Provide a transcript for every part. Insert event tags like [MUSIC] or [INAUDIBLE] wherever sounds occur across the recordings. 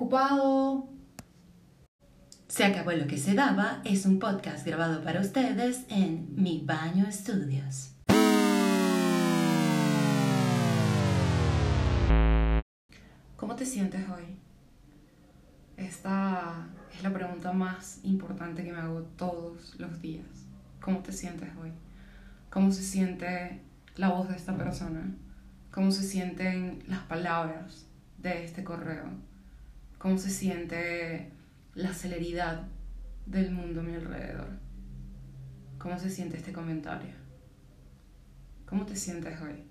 ocupado. Se acabó lo que se daba es un podcast grabado para ustedes en Mi Baño Estudios. ¿Cómo te sientes hoy? Esta es la pregunta más importante que me hago todos los días. ¿Cómo te sientes hoy? ¿Cómo se siente la voz de esta persona? ¿Cómo se sienten las palabras de este correo? ¿Cómo se siente la celeridad del mundo a mi alrededor? ¿Cómo se siente este comentario? ¿Cómo te sientes hoy?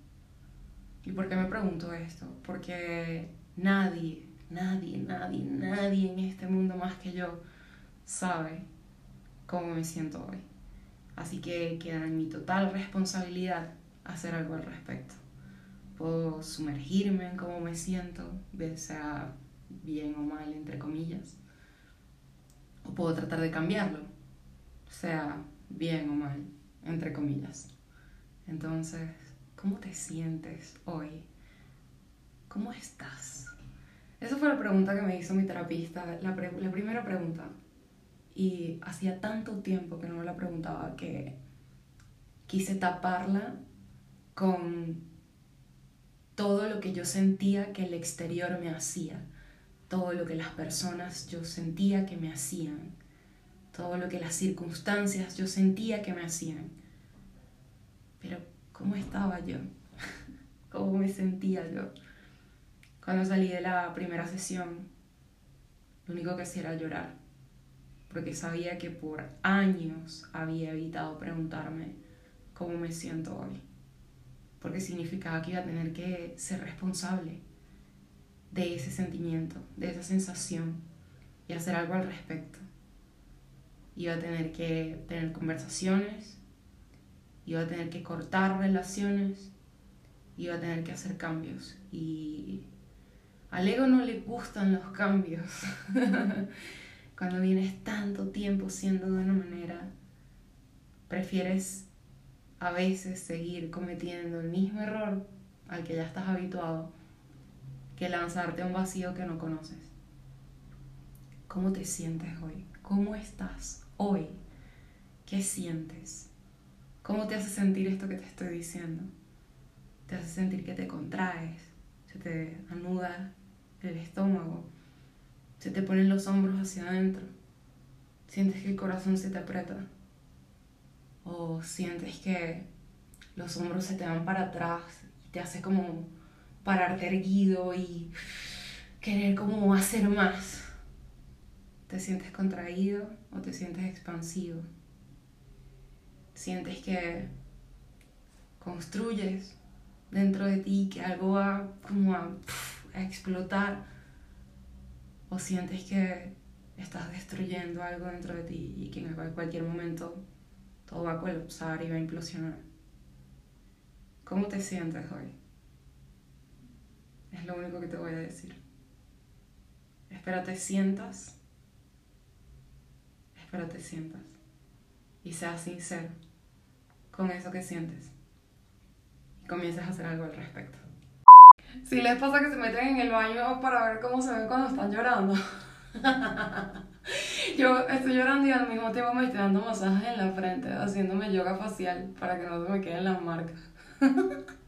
¿Y por qué me pregunto esto? Porque nadie, nadie, nadie, nadie en este mundo más que yo sabe cómo me siento hoy. Así que queda en mi total responsabilidad hacer algo al respecto. Puedo sumergirme en cómo me siento, sea bien o mal, entre comillas. O puedo tratar de cambiarlo, sea bien o mal, entre comillas. Entonces, ¿cómo te sientes hoy? ¿Cómo estás? Esa fue la pregunta que me hizo mi terapista, la, la primera pregunta. Y hacía tanto tiempo que no me la preguntaba que quise taparla con todo lo que yo sentía que el exterior me hacía, todo lo que las personas yo sentía que me hacían, todo lo que las circunstancias yo sentía que me hacían. Pero, ¿cómo estaba yo? [LAUGHS] ¿Cómo me sentía yo? Cuando salí de la primera sesión, lo único que hacía era llorar, porque sabía que por años había evitado preguntarme cómo me siento hoy, porque significaba que iba a tener que ser responsable de ese sentimiento, de esa sensación y hacer algo al respecto. Iba a tener que tener conversaciones, iba a tener que cortar relaciones, iba a tener que hacer cambios y al ego no le gustan los cambios. [LAUGHS] Cuando vienes tanto tiempo siendo de una manera, prefieres a veces seguir cometiendo el mismo error al que ya estás habituado que lanzarte a un vacío que no conoces. ¿Cómo te sientes hoy? ¿Cómo estás hoy? ¿Qué sientes? ¿Cómo te hace sentir esto que te estoy diciendo? ¿Te hace sentir que te contraes? ¿Se te anuda el estómago, se te ponen los hombros hacia adentro, sientes que el corazón se te aprieta o sientes que los hombros se te van para atrás y te hace como pararte erguido y querer como hacer más. ¿Te sientes contraído o te sientes expansivo? Sientes que construyes dentro de ti, que algo va como a a explotar o sientes que estás destruyendo algo dentro de ti y que en cualquier momento todo va a colapsar y va a implosionar. ¿Cómo te sientes hoy? Es lo único que te voy a decir. Espera te sientas. Espera te sientas. Y seas sincero con eso que sientes. Y comiences a hacer algo al respecto. Si les pasa que se meten en el baño para ver cómo se ven cuando están llorando. [LAUGHS] Yo estoy llorando y al mismo tiempo me estoy dando masajes en la frente, haciéndome yoga facial para que no se me queden las marcas. [LAUGHS]